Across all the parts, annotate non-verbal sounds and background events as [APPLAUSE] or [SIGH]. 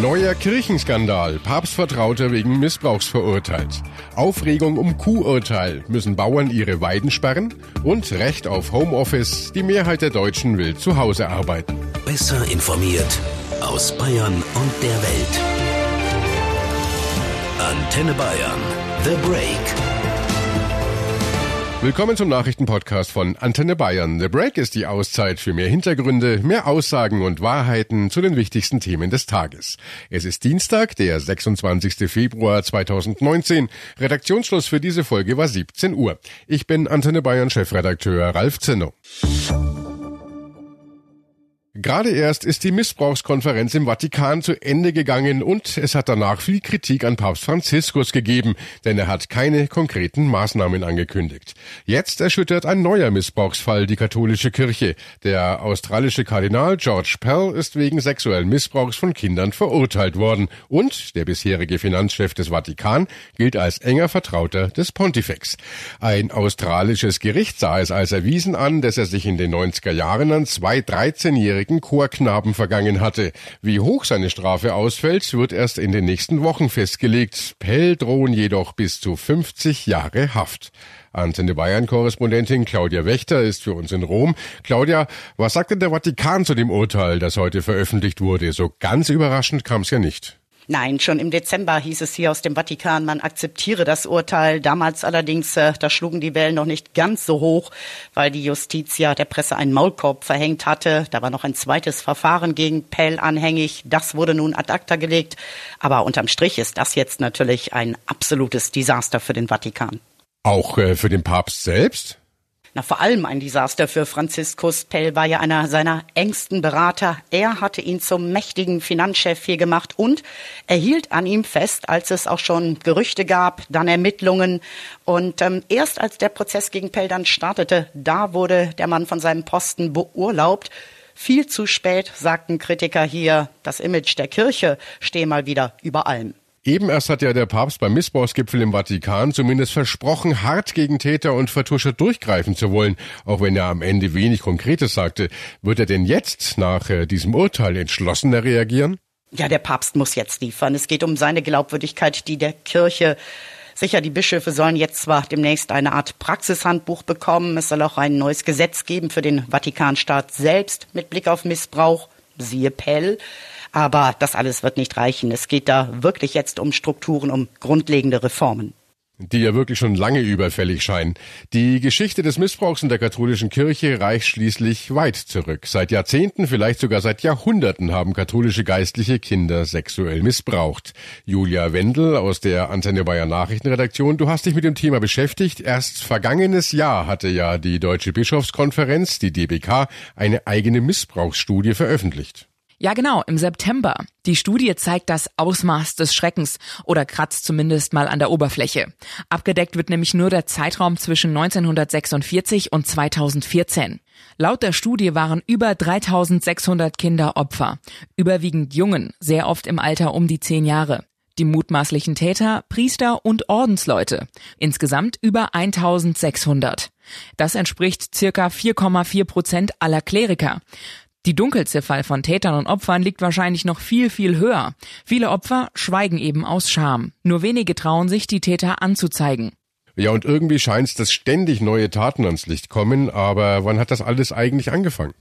Neuer Kirchenskandal. Papstvertrauter wegen Missbrauchs verurteilt. Aufregung um Kuhurteil. Müssen Bauern ihre Weiden sperren? Und Recht auf Homeoffice. Die Mehrheit der Deutschen will zu Hause arbeiten. Besser informiert aus Bayern und der Welt. Antenne Bayern. The Break. Willkommen zum Nachrichtenpodcast von Antenne Bayern. The Break ist die Auszeit für mehr Hintergründe, mehr Aussagen und Wahrheiten zu den wichtigsten Themen des Tages. Es ist Dienstag, der 26. Februar 2019. Redaktionsschluss für diese Folge war 17 Uhr. Ich bin Antenne Bayern Chefredakteur Ralf Zinno. Gerade erst ist die Missbrauchskonferenz im Vatikan zu Ende gegangen und es hat danach viel Kritik an Papst Franziskus gegeben, denn er hat keine konkreten Maßnahmen angekündigt. Jetzt erschüttert ein neuer Missbrauchsfall die katholische Kirche. Der australische Kardinal George Pell ist wegen sexuellen Missbrauchs von Kindern verurteilt worden und der bisherige Finanzchef des Vatikan gilt als enger Vertrauter des Pontifex. Ein australisches Gericht sah es als erwiesen an, dass er sich in den 90er Jahren an zwei 13-jährige zehnjährigen Chorknaben vergangen hatte. Wie hoch seine Strafe ausfällt, wird erst in den nächsten Wochen festgelegt. Pell drohen jedoch bis zu 50 Jahre Haft. Antenne Bayern-Korrespondentin Claudia Wächter ist für uns in Rom. Claudia, was sagt denn der Vatikan zu dem Urteil, das heute veröffentlicht wurde? So ganz überraschend kam es ja nicht. Nein, schon im Dezember hieß es hier aus dem Vatikan, man akzeptiere das Urteil. Damals allerdings, äh, da schlugen die Wellen noch nicht ganz so hoch, weil die Justiz ja der Presse einen Maulkorb verhängt hatte. Da war noch ein zweites Verfahren gegen Pell anhängig. Das wurde nun ad acta gelegt. Aber unterm Strich ist das jetzt natürlich ein absolutes Desaster für den Vatikan. Auch äh, für den Papst selbst? Na, vor allem ein Desaster für Franziskus. Pell war ja einer seiner engsten Berater. Er hatte ihn zum mächtigen Finanzchef hier gemacht und er hielt an ihm fest, als es auch schon Gerüchte gab, dann Ermittlungen. Und ähm, erst als der Prozess gegen Pell dann startete, da wurde der Mann von seinem Posten beurlaubt. Viel zu spät, sagten Kritiker hier, das Image der Kirche stehe mal wieder über allem. Eben erst hat ja der Papst beim Missbrauchsgipfel im Vatikan zumindest versprochen, hart gegen Täter und Vertuscher durchgreifen zu wollen, auch wenn er am Ende wenig Konkretes sagte. Wird er denn jetzt nach äh, diesem Urteil entschlossener reagieren? Ja, der Papst muss jetzt liefern. Es geht um seine Glaubwürdigkeit, die der Kirche. Sicher, die Bischöfe sollen jetzt zwar demnächst eine Art Praxishandbuch bekommen, es soll auch ein neues Gesetz geben für den Vatikanstaat selbst mit Blick auf Missbrauch, siehe Pell. Aber das alles wird nicht reichen. Es geht da wirklich jetzt um Strukturen, um grundlegende Reformen die ja wirklich schon lange überfällig scheinen. Die Geschichte des Missbrauchs in der katholischen Kirche reicht schließlich weit zurück. Seit Jahrzehnten, vielleicht sogar seit Jahrhunderten haben katholische Geistliche Kinder sexuell missbraucht. Julia Wendel aus der Antenne Bayern Nachrichtenredaktion, du hast dich mit dem Thema beschäftigt. Erst vergangenes Jahr hatte ja die Deutsche Bischofskonferenz, die DBK, eine eigene Missbrauchsstudie veröffentlicht. Ja, genau, im September. Die Studie zeigt das Ausmaß des Schreckens oder kratzt zumindest mal an der Oberfläche. Abgedeckt wird nämlich nur der Zeitraum zwischen 1946 und 2014. Laut der Studie waren über 3600 Kinder Opfer, überwiegend Jungen, sehr oft im Alter um die zehn Jahre. Die mutmaßlichen Täter, Priester und Ordensleute. Insgesamt über 1600. Das entspricht circa 4,4 Prozent aller Kleriker. Die Dunkelziffer von Tätern und Opfern liegt wahrscheinlich noch viel, viel höher. Viele Opfer schweigen eben aus Scham. Nur wenige trauen sich, die Täter anzuzeigen. Ja, und irgendwie scheint es, dass ständig neue Taten ans Licht kommen, aber wann hat das alles eigentlich angefangen?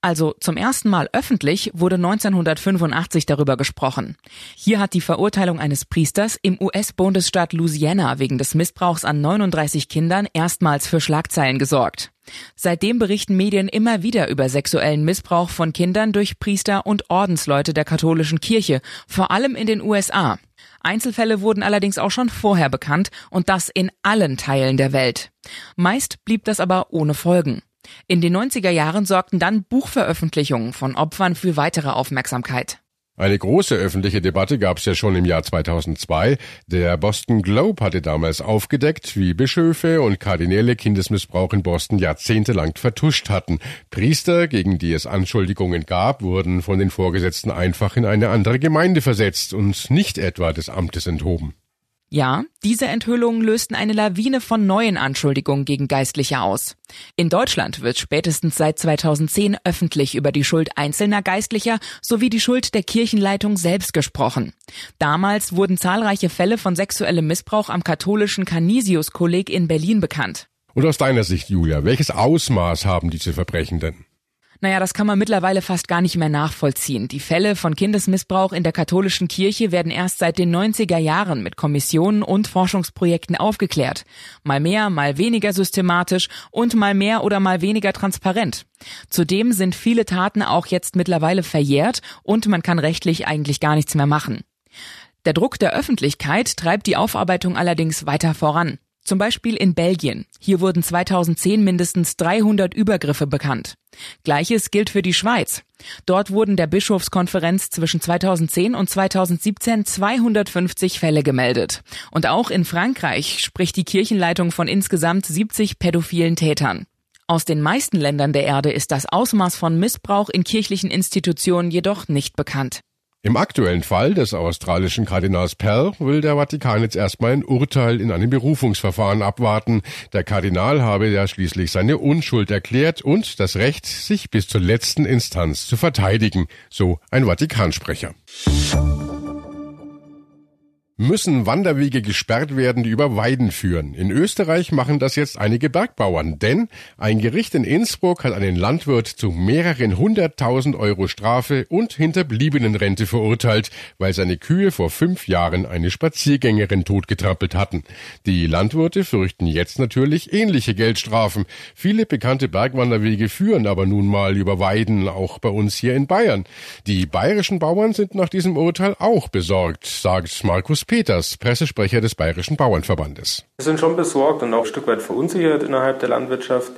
Also zum ersten Mal öffentlich wurde 1985 darüber gesprochen. Hier hat die Verurteilung eines Priesters im US-Bundesstaat Louisiana wegen des Missbrauchs an 39 Kindern erstmals für Schlagzeilen gesorgt. Seitdem berichten Medien immer wieder über sexuellen Missbrauch von Kindern durch Priester und Ordensleute der katholischen Kirche, vor allem in den USA. Einzelfälle wurden allerdings auch schon vorher bekannt und das in allen Teilen der Welt. Meist blieb das aber ohne Folgen. In den 90er Jahren sorgten dann Buchveröffentlichungen von Opfern für weitere Aufmerksamkeit. Eine große öffentliche Debatte gab es ja schon im Jahr 2002. Der Boston Globe hatte damals aufgedeckt, wie Bischöfe und Kardinäle Kindesmissbrauch in Boston jahrzehntelang vertuscht hatten. Priester, gegen die es Anschuldigungen gab, wurden von den Vorgesetzten einfach in eine andere Gemeinde versetzt und nicht etwa des Amtes enthoben. Ja, diese Enthüllungen lösten eine Lawine von neuen Anschuldigungen gegen Geistliche aus. In Deutschland wird spätestens seit 2010 öffentlich über die Schuld einzelner Geistlicher sowie die Schuld der Kirchenleitung selbst gesprochen. Damals wurden zahlreiche Fälle von sexuellem Missbrauch am katholischen Canisius-Kolleg in Berlin bekannt. Und aus deiner Sicht, Julia, welches Ausmaß haben diese Verbrechen denn? Naja, das kann man mittlerweile fast gar nicht mehr nachvollziehen. Die Fälle von Kindesmissbrauch in der katholischen Kirche werden erst seit den 90er Jahren mit Kommissionen und Forschungsprojekten aufgeklärt. Mal mehr, mal weniger systematisch und mal mehr oder mal weniger transparent. Zudem sind viele Taten auch jetzt mittlerweile verjährt und man kann rechtlich eigentlich gar nichts mehr machen. Der Druck der Öffentlichkeit treibt die Aufarbeitung allerdings weiter voran. Zum Beispiel in Belgien. Hier wurden 2010 mindestens 300 Übergriffe bekannt. Gleiches gilt für die Schweiz. Dort wurden der Bischofskonferenz zwischen 2010 und 2017 250 Fälle gemeldet. Und auch in Frankreich spricht die Kirchenleitung von insgesamt 70 pädophilen Tätern. Aus den meisten Ländern der Erde ist das Ausmaß von Missbrauch in kirchlichen Institutionen jedoch nicht bekannt. Im aktuellen Fall des australischen Kardinals Pell will der Vatikan jetzt erstmal ein Urteil in einem Berufungsverfahren abwarten. Der Kardinal habe ja schließlich seine Unschuld erklärt und das Recht, sich bis zur letzten Instanz zu verteidigen, so ein Vatikansprecher müssen Wanderwege gesperrt werden, die über Weiden führen. In Österreich machen das jetzt einige Bergbauern, denn ein Gericht in Innsbruck hat einen Landwirt zu mehreren hunderttausend Euro Strafe und Hinterbliebenenrente verurteilt, weil seine Kühe vor fünf Jahren eine Spaziergängerin totgetrampelt hatten. Die Landwirte fürchten jetzt natürlich ähnliche Geldstrafen. Viele bekannte Bergwanderwege führen aber nun mal über Weiden, auch bei uns hier in Bayern. Die bayerischen Bauern sind nach diesem Urteil auch besorgt, sagt Markus Peters, Pressesprecher des Bayerischen Bauernverbandes. Wir sind schon besorgt und auch ein Stück weit verunsichert innerhalb der Landwirtschaft.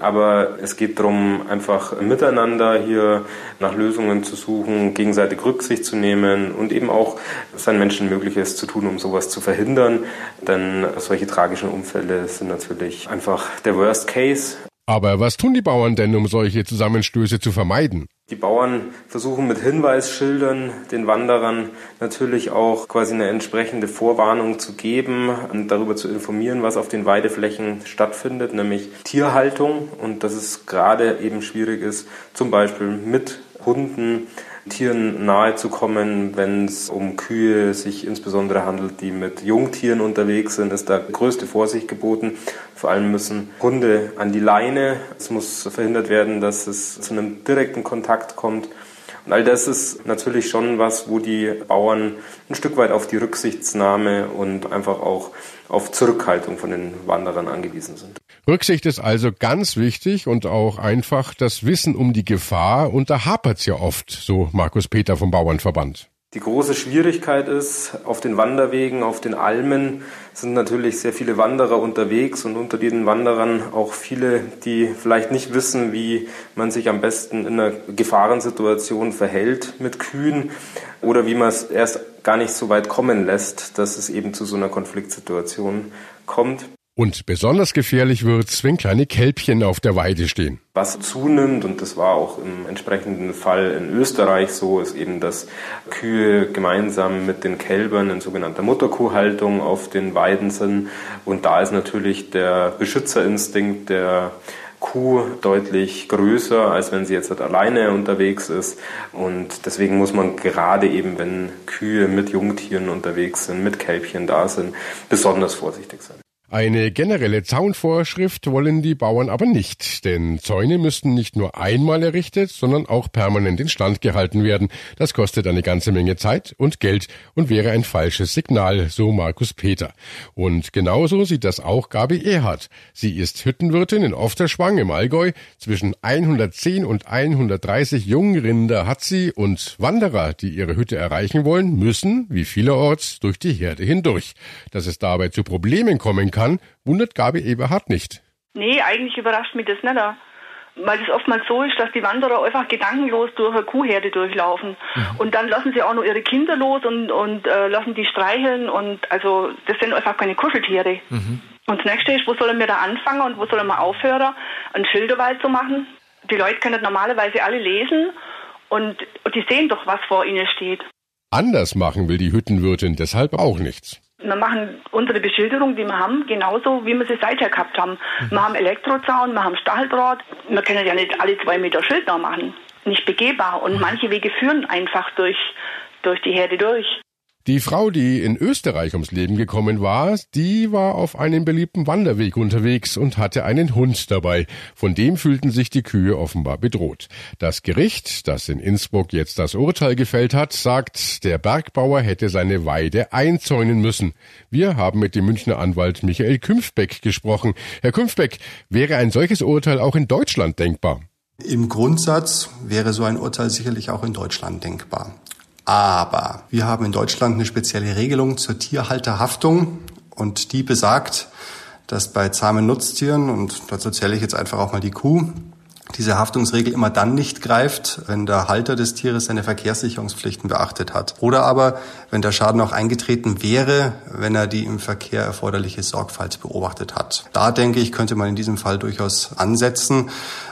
Aber es geht darum, einfach miteinander hier nach Lösungen zu suchen, gegenseitig Rücksicht zu nehmen und eben auch sein Menschen Mögliches zu tun, um sowas zu verhindern. Denn solche tragischen Unfälle sind natürlich einfach der Worst Case. Aber was tun die Bauern denn, um solche Zusammenstöße zu vermeiden? Die Bauern versuchen mit Hinweisschildern den Wanderern natürlich auch quasi eine entsprechende Vorwarnung zu geben und darüber zu informieren, was auf den Weideflächen stattfindet, nämlich Tierhaltung. Und dass es gerade eben schwierig ist, zum Beispiel mit Hunden Tieren nahe zu kommen. Wenn es um Kühe sich insbesondere handelt, die mit Jungtieren unterwegs sind, ist da größte Vorsicht geboten. Vor allem müssen Hunde an die Leine. Es muss verhindert werden, dass es zu einem direkten Kontakt kommt. All das ist natürlich schon was, wo die Bauern ein Stück weit auf die Rücksichtsnahme und einfach auch auf Zurückhaltung von den Wanderern angewiesen sind. Rücksicht ist also ganz wichtig und auch einfach das Wissen um die Gefahr und da hapert's ja oft, so Markus Peter vom Bauernverband. Die große Schwierigkeit ist, auf den Wanderwegen, auf den Almen sind natürlich sehr viele Wanderer unterwegs und unter diesen Wanderern auch viele, die vielleicht nicht wissen, wie man sich am besten in einer Gefahrensituation verhält mit Kühen oder wie man es erst gar nicht so weit kommen lässt, dass es eben zu so einer Konfliktsituation kommt. Und besonders gefährlich wird's, wenn kleine Kälbchen auf der Weide stehen. Was zunimmt, und das war auch im entsprechenden Fall in Österreich so, ist eben, dass Kühe gemeinsam mit den Kälbern in sogenannter Mutterkuhhaltung auf den Weiden sind. Und da ist natürlich der Beschützerinstinkt der Kuh deutlich größer, als wenn sie jetzt halt alleine unterwegs ist. Und deswegen muss man gerade eben, wenn Kühe mit Jungtieren unterwegs sind, mit Kälbchen da sind, besonders vorsichtig sein. Eine generelle Zaunvorschrift wollen die Bauern aber nicht, denn Zäune müssten nicht nur einmal errichtet, sondern auch permanent in Stand gehalten werden. Das kostet eine ganze Menge Zeit und Geld und wäre ein falsches Signal, so Markus Peter. Und genauso sieht das auch Gabi Erhardt. Sie ist Hüttenwirtin in Ofterschwang im Allgäu. Zwischen 110 und 130 Jungrinder hat sie und Wanderer, die ihre Hütte erreichen wollen, müssen, wie vielerorts, durch die Herde hindurch. Dass es dabei zu Problemen kommen kann, kann, wundert Gabi Eberhardt nicht. Nee, eigentlich überrascht mich das nicht. Weil es oftmals so ist, dass die Wanderer einfach gedankenlos durch eine Kuhherde durchlaufen. Mhm. Und dann lassen sie auch noch ihre Kinder los und, und äh, lassen die streicheln. Und also das sind einfach keine Kuscheltiere. Mhm. Und das nächste ist, wo sollen wir da anfangen und wo sollen wir aufhören, einen Schilderwald zu machen? Die Leute können normalerweise alle lesen und, und die sehen doch, was vor ihnen steht. Anders machen will die Hüttenwirtin deshalb auch nichts. Wir machen unsere Beschilderung, die wir haben, genauso, wie wir sie seither gehabt haben. Mhm. Wir haben Elektrozaun, wir haben Stacheldraht. Wir können ja nicht alle zwei Meter Schild da machen. Nicht begehbar. Und manche Wege führen einfach durch, durch die Herde durch. Die Frau, die in Österreich ums Leben gekommen war, die war auf einem beliebten Wanderweg unterwegs und hatte einen Hund dabei. Von dem fühlten sich die Kühe offenbar bedroht. Das Gericht, das in Innsbruck jetzt das Urteil gefällt hat, sagt, der Bergbauer hätte seine Weide einzäunen müssen. Wir haben mit dem Münchner Anwalt Michael Künfbeck gesprochen. Herr Künfbeck, wäre ein solches Urteil auch in Deutschland denkbar? Im Grundsatz wäre so ein Urteil sicherlich auch in Deutschland denkbar. Aber wir haben in Deutschland eine spezielle Regelung zur Tierhalterhaftung. Und die besagt, dass bei zahmen Nutztieren, und dazu zähle ich jetzt einfach auch mal die Kuh, diese Haftungsregel immer dann nicht greift, wenn der Halter des Tieres seine Verkehrssicherungspflichten beachtet hat. Oder aber, wenn der Schaden auch eingetreten wäre, wenn er die im Verkehr erforderliche Sorgfalt beobachtet hat. Da denke ich, könnte man in diesem Fall durchaus ansetzen.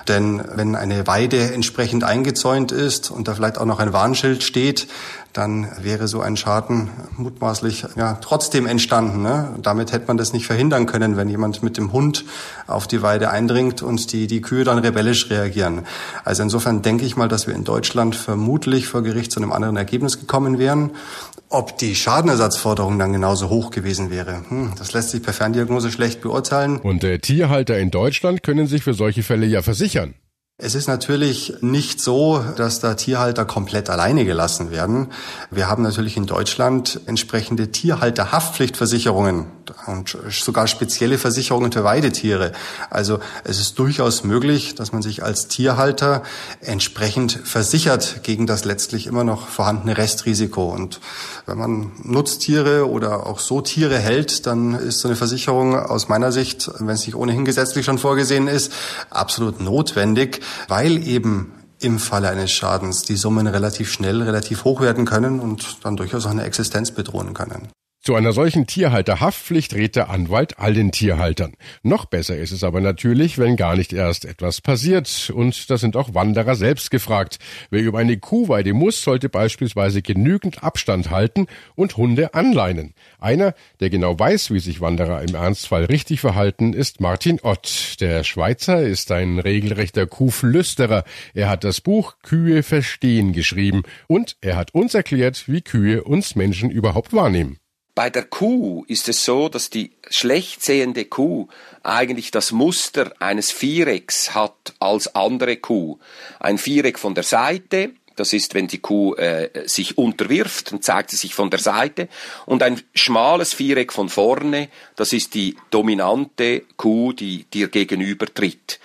Denn wenn eine Weide entsprechend eingezäunt ist und da vielleicht auch noch ein Warnschild steht, dann wäre so ein Schaden mutmaßlich ja trotzdem entstanden. Ne? Damit hätte man das nicht verhindern können, wenn jemand mit dem Hund auf die Weide eindringt und die, die Kühe dann rebellisch reagieren. Also insofern denke ich mal, dass wir in Deutschland vermutlich vor Gericht zu einem anderen Ergebnis gekommen wären. Ob die Schadenersatzforderung dann genauso hoch gewesen wäre, hm, das lässt sich per Ferndiagnose schlecht beurteilen. Und äh, Tierhalter in Deutschland können sich für solche Fälle ja versichern. Es ist natürlich nicht so, dass da Tierhalter komplett alleine gelassen werden. Wir haben natürlich in Deutschland entsprechende Tierhalterhaftpflichtversicherungen und sogar spezielle Versicherungen für Weidetiere. Also es ist durchaus möglich, dass man sich als Tierhalter entsprechend versichert gegen das letztlich immer noch vorhandene Restrisiko. Und wenn man Nutztiere oder auch so Tiere hält, dann ist so eine Versicherung aus meiner Sicht, wenn es nicht ohnehin gesetzlich schon vorgesehen ist, absolut notwendig weil eben im Falle eines Schadens die Summen relativ schnell, relativ hoch werden können und dann durchaus auch eine Existenz bedrohen können. Zu einer solchen Tierhalterhaftpflicht rät der Anwalt allen Tierhaltern. Noch besser ist es aber natürlich, wenn gar nicht erst etwas passiert. Und da sind auch Wanderer selbst gefragt. Wer über eine Kuhweide muss, sollte beispielsweise genügend Abstand halten und Hunde anleinen. Einer, der genau weiß, wie sich Wanderer im Ernstfall richtig verhalten, ist Martin Ott. Der Schweizer ist ein regelrechter Kuhflüsterer. Er hat das Buch Kühe verstehen geschrieben und er hat uns erklärt, wie Kühe uns Menschen überhaupt wahrnehmen. Bei der Kuh ist es so, dass die schlecht sehende Kuh eigentlich das Muster eines Vierecks hat als andere Kuh. Ein Viereck von der Seite, das ist, wenn die Kuh äh, sich unterwirft, dann zeigt sie sich von der Seite. Und ein schmales Viereck von vorne, das ist die dominante Kuh, die dir gegenüber tritt.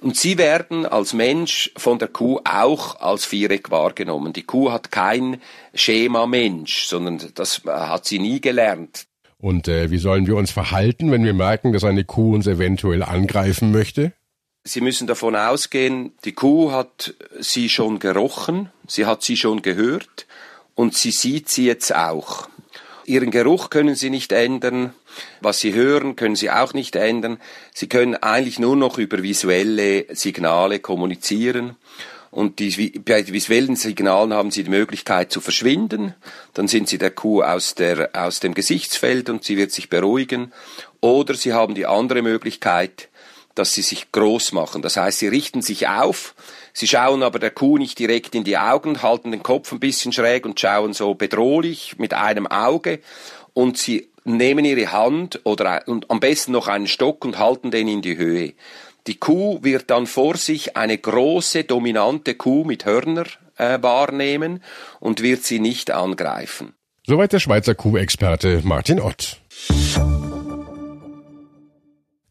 Und sie werden als Mensch von der Kuh auch als Viereck wahrgenommen. Die Kuh hat kein Schema Mensch, sondern das äh, hat sie nie gelernt. Und äh, wie sollen wir uns verhalten, wenn wir merken, dass eine Kuh uns eventuell angreifen möchte? Sie müssen davon ausgehen, die Kuh hat sie schon gerochen, sie hat sie schon gehört und sie sieht sie jetzt auch. Ihren Geruch können Sie nicht ändern. Was Sie hören, können Sie auch nicht ändern. Sie können eigentlich nur noch über visuelle Signale kommunizieren. Und die, bei visuellen Signalen haben Sie die Möglichkeit zu verschwinden. Dann sind Sie der Kuh aus, der, aus dem Gesichtsfeld und sie wird sich beruhigen. Oder Sie haben die andere Möglichkeit, dass sie sich groß machen. Das heißt, sie richten sich auf, sie schauen aber der Kuh nicht direkt in die Augen, halten den Kopf ein bisschen schräg und schauen so bedrohlich mit einem Auge und sie nehmen ihre Hand oder und am besten noch einen Stock und halten den in die Höhe. Die Kuh wird dann vor sich eine große, dominante Kuh mit Hörner äh, wahrnehmen und wird sie nicht angreifen. Soweit der Schweizer Kuhexperte Martin Ott.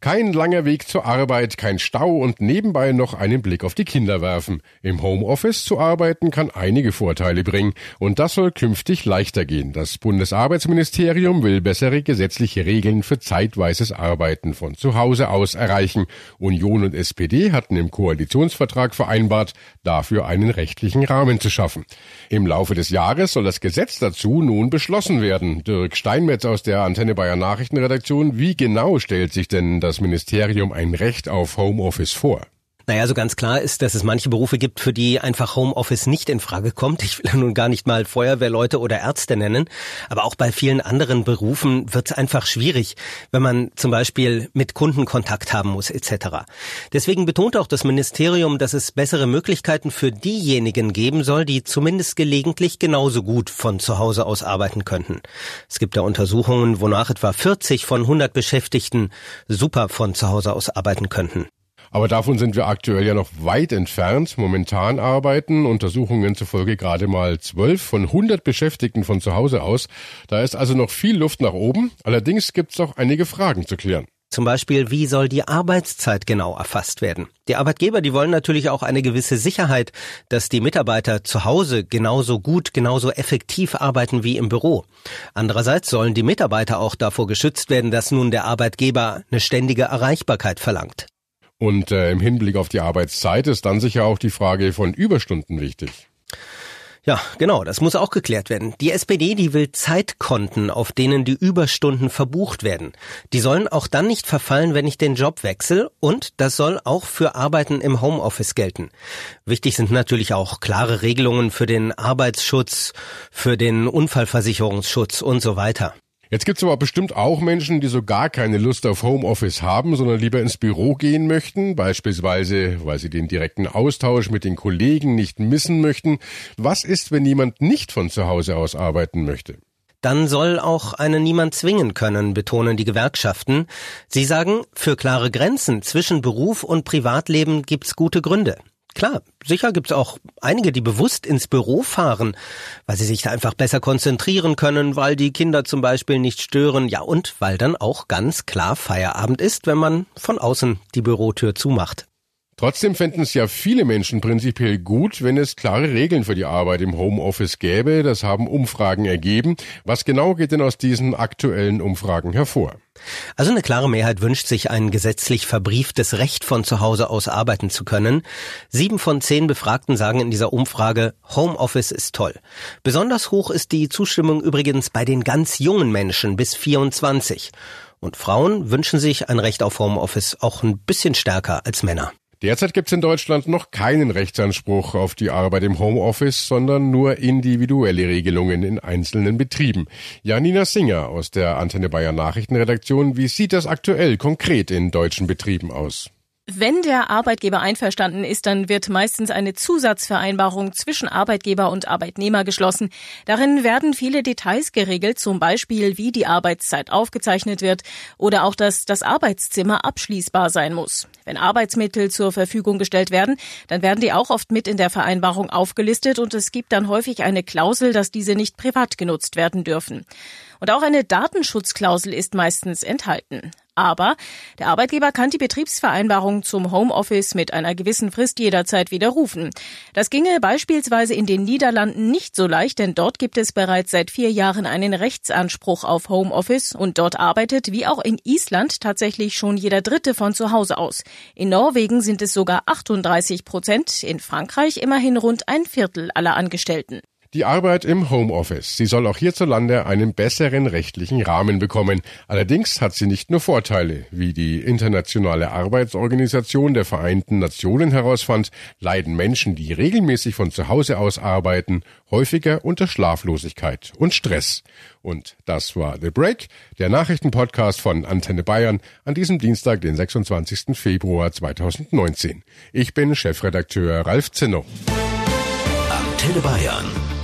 Kein langer Weg zur Arbeit, kein Stau und nebenbei noch einen Blick auf die Kinder werfen. Im Homeoffice zu arbeiten kann einige Vorteile bringen und das soll künftig leichter gehen. Das Bundesarbeitsministerium will bessere gesetzliche Regeln für zeitweises Arbeiten von zu Hause aus erreichen. Union und SPD hatten im Koalitionsvertrag vereinbart, dafür einen rechtlichen Rahmen zu schaffen. Im Laufe des Jahres soll das Gesetz dazu nun beschlossen werden. Dirk Steinmetz aus der Antenne Bayern Nachrichtenredaktion, wie genau stellt sich denn das Ministerium ein Recht auf Homeoffice vor? Naja, so ganz klar ist, dass es manche Berufe gibt, für die einfach Homeoffice nicht in Frage kommt. Ich will [LAUGHS] nun gar nicht mal Feuerwehrleute oder Ärzte nennen. Aber auch bei vielen anderen Berufen wird es einfach schwierig, wenn man zum Beispiel mit Kunden Kontakt haben muss etc. Deswegen betont auch das Ministerium, dass es bessere Möglichkeiten für diejenigen geben soll, die zumindest gelegentlich genauso gut von zu Hause aus arbeiten könnten. Es gibt da Untersuchungen, wonach etwa 40 von 100 Beschäftigten super von zu Hause aus arbeiten könnten. Aber davon sind wir aktuell ja noch weit entfernt. Momentan arbeiten Untersuchungen zufolge gerade mal zwölf von 100 Beschäftigten von zu Hause aus. Da ist also noch viel Luft nach oben. Allerdings gibt es auch einige Fragen zu klären. Zum Beispiel, wie soll die Arbeitszeit genau erfasst werden? Die Arbeitgeber, die wollen natürlich auch eine gewisse Sicherheit, dass die Mitarbeiter zu Hause genauso gut, genauso effektiv arbeiten wie im Büro. Andererseits sollen die Mitarbeiter auch davor geschützt werden, dass nun der Arbeitgeber eine ständige Erreichbarkeit verlangt. Und äh, im Hinblick auf die Arbeitszeit ist dann sicher auch die Frage von Überstunden wichtig. Ja, genau, das muss auch geklärt werden. Die SPD, die will Zeitkonten, auf denen die Überstunden verbucht werden. Die sollen auch dann nicht verfallen, wenn ich den Job wechsle und das soll auch für Arbeiten im Homeoffice gelten. Wichtig sind natürlich auch klare Regelungen für den Arbeitsschutz, für den Unfallversicherungsschutz und so weiter. Jetzt gibt's aber bestimmt auch Menschen, die so gar keine Lust auf Homeoffice haben, sondern lieber ins Büro gehen möchten, beispielsweise weil sie den direkten Austausch mit den Kollegen nicht missen möchten. Was ist, wenn jemand nicht von zu Hause aus arbeiten möchte? dann soll auch einen niemand zwingen können, betonen die Gewerkschaften. Sie sagen, für klare Grenzen zwischen Beruf und Privatleben gibt's gute Gründe. Klar, sicher gibt's auch einige, die bewusst ins Büro fahren, weil sie sich da einfach besser konzentrieren können, weil die Kinder zum Beispiel nicht stören, ja und weil dann auch ganz klar Feierabend ist, wenn man von außen die Bürotür zumacht. Trotzdem fänden es ja viele Menschen prinzipiell gut, wenn es klare Regeln für die Arbeit im Homeoffice gäbe. Das haben Umfragen ergeben. Was genau geht denn aus diesen aktuellen Umfragen hervor? Also eine klare Mehrheit wünscht sich ein gesetzlich verbrieftes Recht von zu Hause aus arbeiten zu können. Sieben von zehn Befragten sagen in dieser Umfrage, Homeoffice ist toll. Besonders hoch ist die Zustimmung übrigens bei den ganz jungen Menschen bis 24. Und Frauen wünschen sich ein Recht auf Homeoffice auch ein bisschen stärker als Männer. Derzeit gibt es in Deutschland noch keinen Rechtsanspruch auf die Arbeit im Homeoffice, sondern nur individuelle Regelungen in einzelnen Betrieben. Janina Singer aus der Antenne Bayern Nachrichtenredaktion, wie sieht das aktuell konkret in deutschen Betrieben aus? Wenn der Arbeitgeber einverstanden ist, dann wird meistens eine Zusatzvereinbarung zwischen Arbeitgeber und Arbeitnehmer geschlossen. Darin werden viele Details geregelt, zum Beispiel wie die Arbeitszeit aufgezeichnet wird oder auch, dass das Arbeitszimmer abschließbar sein muss. Wenn Arbeitsmittel zur Verfügung gestellt werden, dann werden die auch oft mit in der Vereinbarung aufgelistet und es gibt dann häufig eine Klausel, dass diese nicht privat genutzt werden dürfen. Und auch eine Datenschutzklausel ist meistens enthalten. Aber der Arbeitgeber kann die Betriebsvereinbarung zum Homeoffice mit einer gewissen Frist jederzeit widerrufen. Das ginge beispielsweise in den Niederlanden nicht so leicht, denn dort gibt es bereits seit vier Jahren einen Rechtsanspruch auf Homeoffice und dort arbeitet, wie auch in Island, tatsächlich schon jeder Dritte von zu Hause aus. In Norwegen sind es sogar 38 Prozent, in Frankreich immerhin rund ein Viertel aller Angestellten. Die Arbeit im Homeoffice. Sie soll auch hierzulande einen besseren rechtlichen Rahmen bekommen. Allerdings hat sie nicht nur Vorteile. Wie die Internationale Arbeitsorganisation der Vereinten Nationen herausfand, leiden Menschen, die regelmäßig von zu Hause aus arbeiten, häufiger unter Schlaflosigkeit und Stress. Und das war The Break, der Nachrichtenpodcast von Antenne Bayern an diesem Dienstag, den 26. Februar 2019. Ich bin Chefredakteur Ralf Zinno. Antenne Bayern